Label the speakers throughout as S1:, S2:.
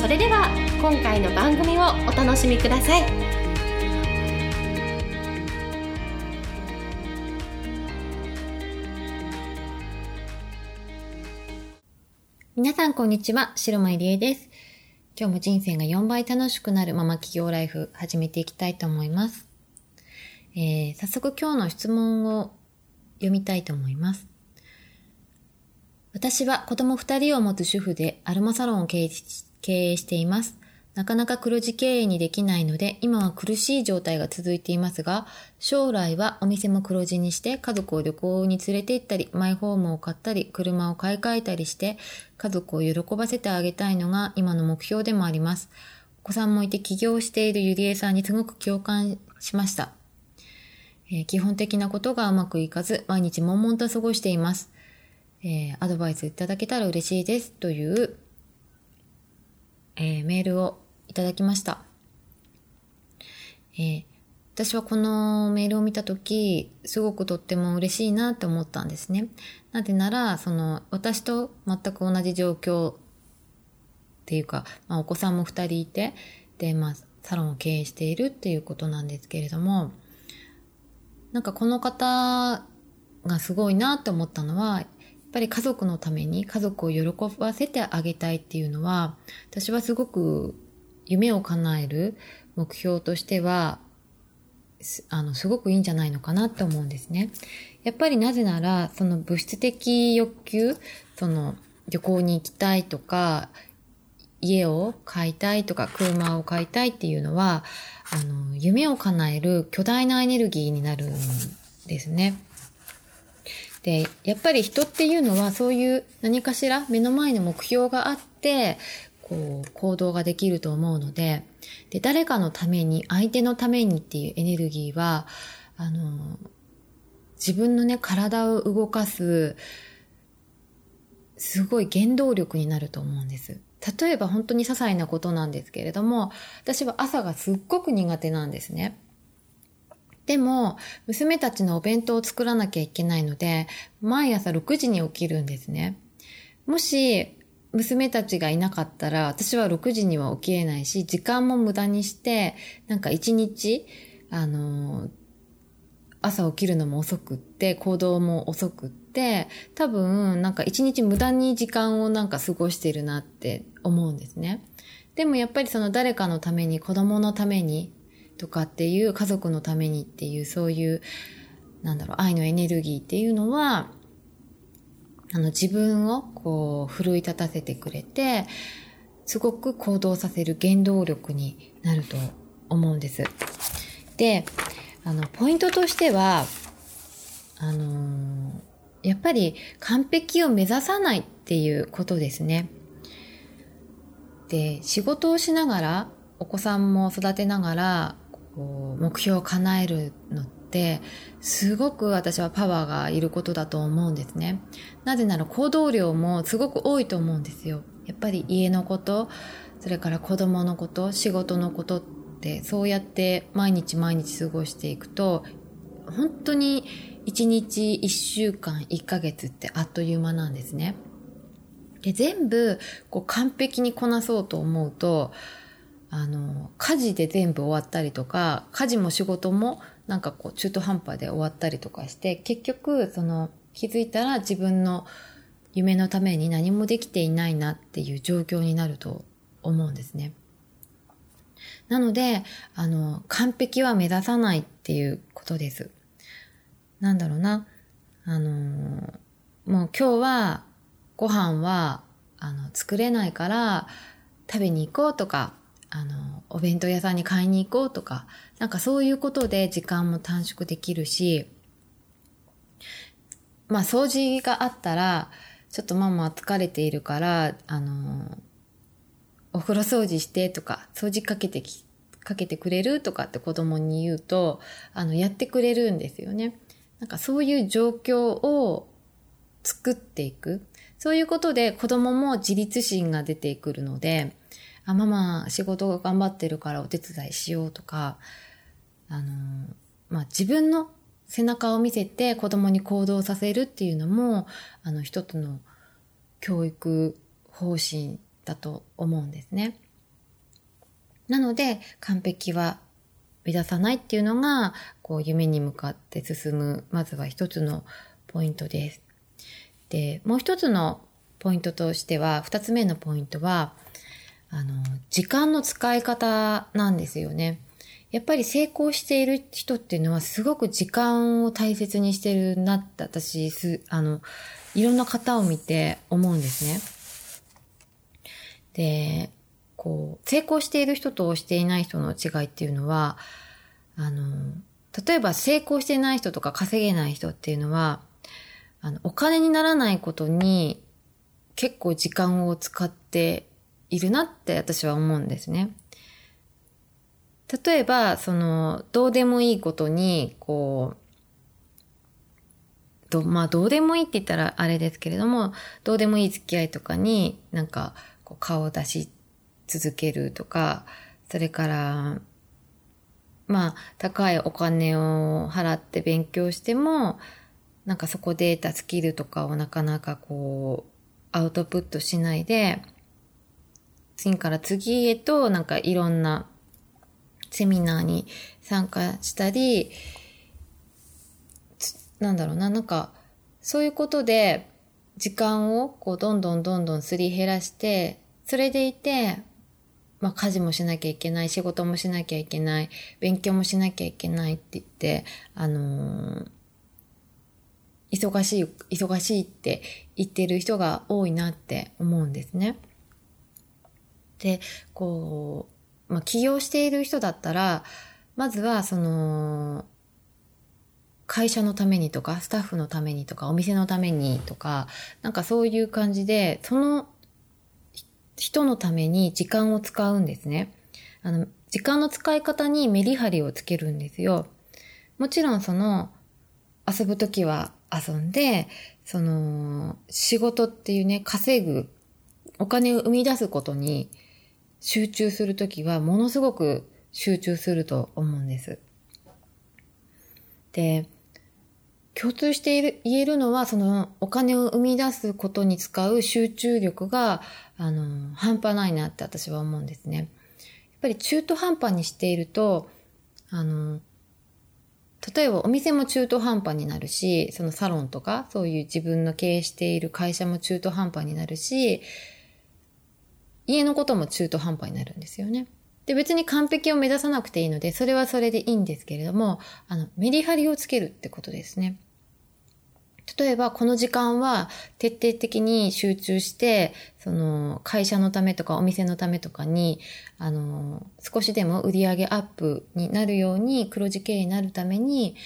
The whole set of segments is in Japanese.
S1: それでは今回の番組をお楽しみください
S2: 皆さんこんにちは、白間入江です。今日も人生が4倍楽しくなるママ企業ライフ始めていきたいと思います。えー、早速今日の質問を読みたいと思います。私は子供二人を持つ主婦でアロマサロンを経営し経営しています。なかなか黒字経営にできないので、今は苦しい状態が続いていますが、将来はお店も黒字にして家族を旅行に連れて行ったり、マイホームを買ったり、車を買い替えたりして、家族を喜ばせてあげたいのが今の目標でもあります。お子さんもいて起業しているゆりえさんにすごく共感しました。えー、基本的なことがうまくいかず、毎日悶々と過ごしています。えー、アドバイスいただけたら嬉しいですという、えー、メールをいただきました。えー、私はこのメールを見たとき、すごくとっても嬉しいなって思ったんですね。なぜなら、その、私と全く同じ状況っていうか、まあ、お子さんも二人いて、で、まあ、サロンを経営しているっていうことなんですけれども、なんかこの方がすごいなって思ったのは、っぱり家族のために家族を喜ばせてあげたいっていうのは、私はすごく夢を叶える目標としては、あの、すごくいいんじゃないのかなって思うんですね。やっぱりなぜなら、その物質的欲求、その旅行に行きたいとか、家を買いたいとか、車を買いたいっていうのは、あの、夢を叶える巨大なエネルギーになるんですね。で、やっぱり人っていうのはそういう何かしら目の前の目標があって、こう、行動ができると思うので、で、誰かのために、相手のためにっていうエネルギーは、あの、自分のね、体を動かす、すごい原動力になると思うんです。例えば本当に些細なことなんですけれども、私は朝がすっごく苦手なんですね。でも、娘たちのお弁当を作らなきゃいけないので、毎朝6時に起きるんですね。もし、娘たちがいなかったら、私は6時には起きれないし、時間も無駄にして、なんか1日、あの、朝起きるのも遅くって、行動も遅くって、多分、なんか1日無駄に時間をなんか過ごしてるなって思うんですね。でもやっぱりその誰かのために、子供のために、とかっていう家族のためにっていうそういうなんだろう愛のエネルギーっていうのはあの自分をこう奮い立たせてくれてすごく行動させる原動力になると思うんです。で、あの、ポイントとしては、あのー、やっぱり完璧を目指さないっていうことですね。で、仕事をしながら、お子さんも育てながら、こう目標を叶えるのってすごく私はパワーがいることだと思うんですね。なぜなら行動量もすごく多いと思うんですよ。やっぱり家のこと、それから子供のこと、仕事のことってそうやって毎日毎日過ごしていくと本当に1日1週間1ヶ月ってあっという間なんですね。で全部こう完璧にこなそうと思うとあの、家事で全部終わったりとか、家事も仕事もなんかこう中途半端で終わったりとかして、結局その気づいたら自分の夢のために何もできていないなっていう状況になると思うんですね。なので、あの、完璧は目指さないっていうことです。なんだろうな。あの、もう今日はご飯は、あの、作れないから食べに行こうとか、あの、お弁当屋さんに買いに行こうとか、なんかそういうことで時間も短縮できるし、まあ掃除があったら、ちょっとママは疲れているから、あの、お風呂掃除してとか、掃除かけてき、かけてくれるとかって子供に言うと、あの、やってくれるんですよね。なんかそういう状況を作っていく。そういうことで子供も自立心が出てくるので、あ、ママ仕事が頑張ってるからお手伝いしようとか、あの、まあ、自分の背中を見せて子供に行動させるっていうのも、あの、一つの教育方針だと思うんですね。なので、完璧は目指さないっていうのが、こう、夢に向かって進む、まずは一つのポイントです。で、もう一つのポイントとしては、二つ目のポイントは、あの、時間の使い方なんですよね。やっぱり成功している人っていうのはすごく時間を大切にしてるなって私、す、あの、いろんな方を見て思うんですね。で、こう、成功している人としていない人の違いっていうのは、あの、例えば成功してない人とか稼げない人っていうのは、あの、お金にならないことに結構時間を使っているなって私は思うんですね。例えば、その、どうでもいいことに、こう、ど、まあ、どうでもいいって言ったらあれですけれども、どうでもいい付き合いとかに、なんか、こう顔を出し続けるとか、それから、まあ、高いお金を払って勉強しても、なんかそこで得たスキルとかをなかなかこう、アウトプットしないで、次から次へとなんかいろんなセミナーに参加したり、なんだろうな、なんかそういうことで時間をこうどんどんどんどんすり減らして、それでいて、まあ家事もしなきゃいけない、仕事もしなきゃいけない、勉強もしなきゃいけないって言って、あのー忙しい、忙しいって言ってる人が多いなって思うんですね。で、こう、まあ、起業している人だったら、まずは、その、会社のためにとか、スタッフのためにとか、お店のためにとか、なんかそういう感じで、その人のために時間を使うんですね。あの、時間の使い方にメリハリをつけるんですよ。もちろんその、遊ぶときは遊んで、その、仕事っていうね、稼ぐ、お金を生み出すことに集中するときは、ものすごく集中すると思うんです。で、共通している、言えるのは、そのお金を生み出すことに使う集中力が、あの、半端ないなって私は思うんですね。やっぱり中途半端にしていると、あの、例えばお店も中途半端になるし、そのサロンとか、そういう自分の経営している会社も中途半端になるし、家のことも中途半端になるんですよね。で、別に完璧を目指さなくていいので、それはそれでいいんですけれども、あの、メリハリをつけるってことですね。例えば、この時間は徹底的に集中して、その、会社のためとかお店のためとかに、あの、少しでも売り上げアップになるように、黒字経営になるために、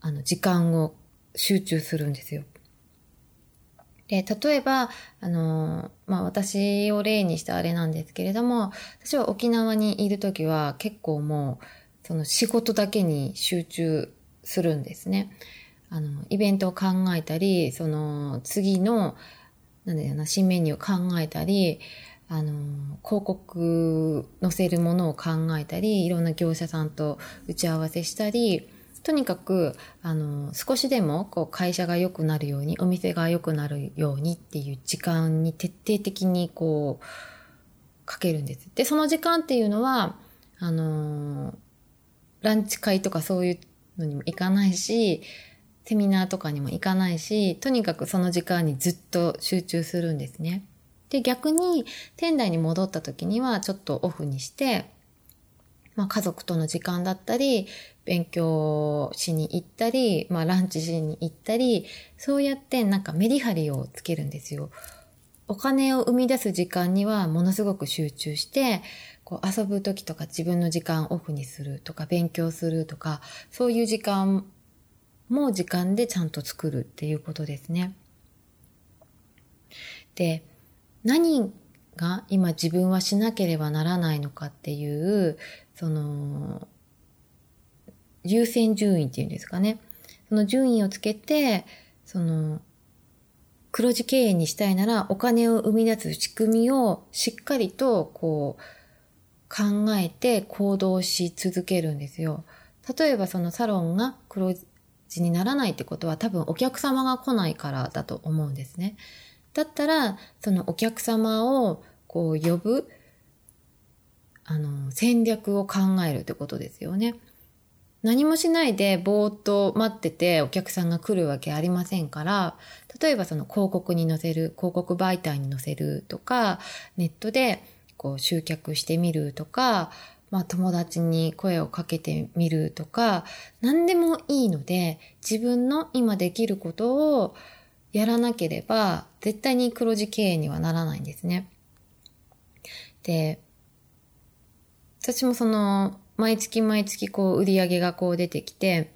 S2: あの、時間を集中するんですよ。で、例えば、あの、まあ、私を例にしたあれなんですけれども、私は沖縄にいるときは結構もう、その仕事だけに集中するんですね。あの、イベントを考えたり、その、次の、なんだよな、新メニューを考えたり、あの、広告載せるものを考えたり、いろんな業者さんと打ち合わせしたり、とにかく、あの、少しでも、こう、会社が良くなるように、お店が良くなるようにっていう時間に徹底的に、こう、かけるんです。で、その時間っていうのは、あの、ランチ会とかそういうのにも行かないし、セミナーとかにも行かないし、とにかくその時間にずっと集中するんですね。で、逆に、店内に戻った時にはちょっとオフにして、まあ家族との時間だったり、勉強しに行ったり、まあランチしに行ったり、そうやってなんかメリハリをつけるんですよ。お金を生み出す時間にはものすごく集中して、こう遊ぶ時とか自分の時間オフにするとか勉強するとか、そういう時間も時間でちゃんと作るっていうことですね。で、何が今自分はしなければならないのかっていう、その、優先順位っていうんですかね。その順位をつけて、その、黒字経営にしたいならお金を生み出す仕組みをしっかりとこう考えて行動し続けるんですよ。例えばそのサロンが黒字にならないってことは多分お客様が来ないからだと思うんですね。だったらそのお客様をこう呼ぶあの戦略を考えるってことですよね。何もしないでぼーっと待っててお客さんが来るわけありませんから、例えばその広告に載せる、広告媒体に載せるとか、ネットでこう集客してみるとか、まあ友達に声をかけてみるとか、何でもいいので、自分の今できることをやらなければ、絶対に黒字経営にはならないんですね。で、私もその、毎月毎月こう売り上げがこう出てきて、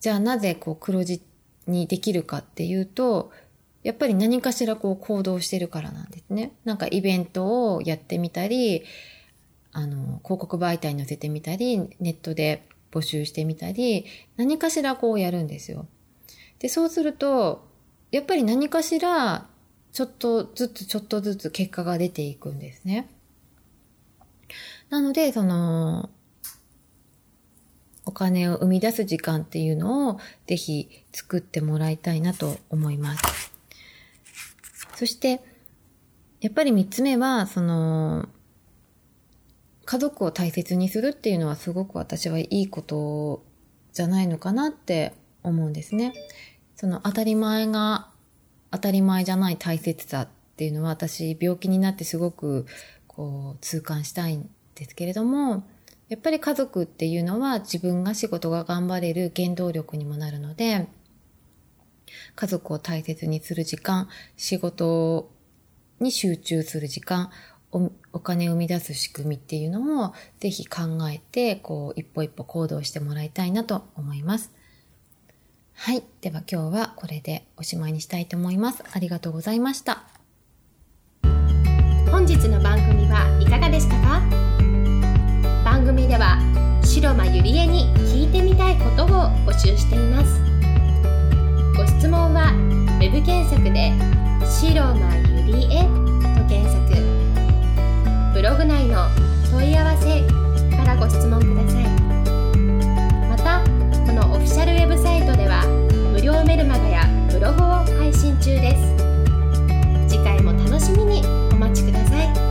S2: じゃあなぜこう黒字にできるかっていうと、やっぱり何かしらこう行動してるからなんですね。なんかイベントをやってみたり、あの、広告媒体に載せてみたり、ネットで募集してみたり、何かしらこうやるんですよ。で、そうすると、やっぱり何かしら、ちょっとずつちょっとずつ結果が出ていくんですね。なので、その、お金を生み出す時間っていうのをぜひ作ってもらいたいなと思います。そして、やっぱり三つ目は、その、家族を大切にするっていうのはすごく私はいいことじゃないのかなって思うんですね。その当たり前が当たり前じゃない大切さっていうのは私病気になってすごくこう痛感したいですけれども、やっぱり家族っていうのは自分が仕事が頑張れる原動力にもなるので、家族を大切にする時間、仕事に集中する時間、おお金を生み出す仕組みっていうのをぜひ考えて、こう、一歩一歩行動してもらいたいなと思います。はい。では今日はこれでおしまいにしたいと思います。ありがとうございました。
S1: 本日の番組はいかがでしたか？組では白間ゆりえに聞いてみたいことを募集していますご質問は web 検索で「白間ゆりえ」と検索ブログ内の問い合わせからご質問くださいまたこのオフィシャルウェブサイトでは無料メルマガやブログを配信中です次回も楽しみにお待ちください。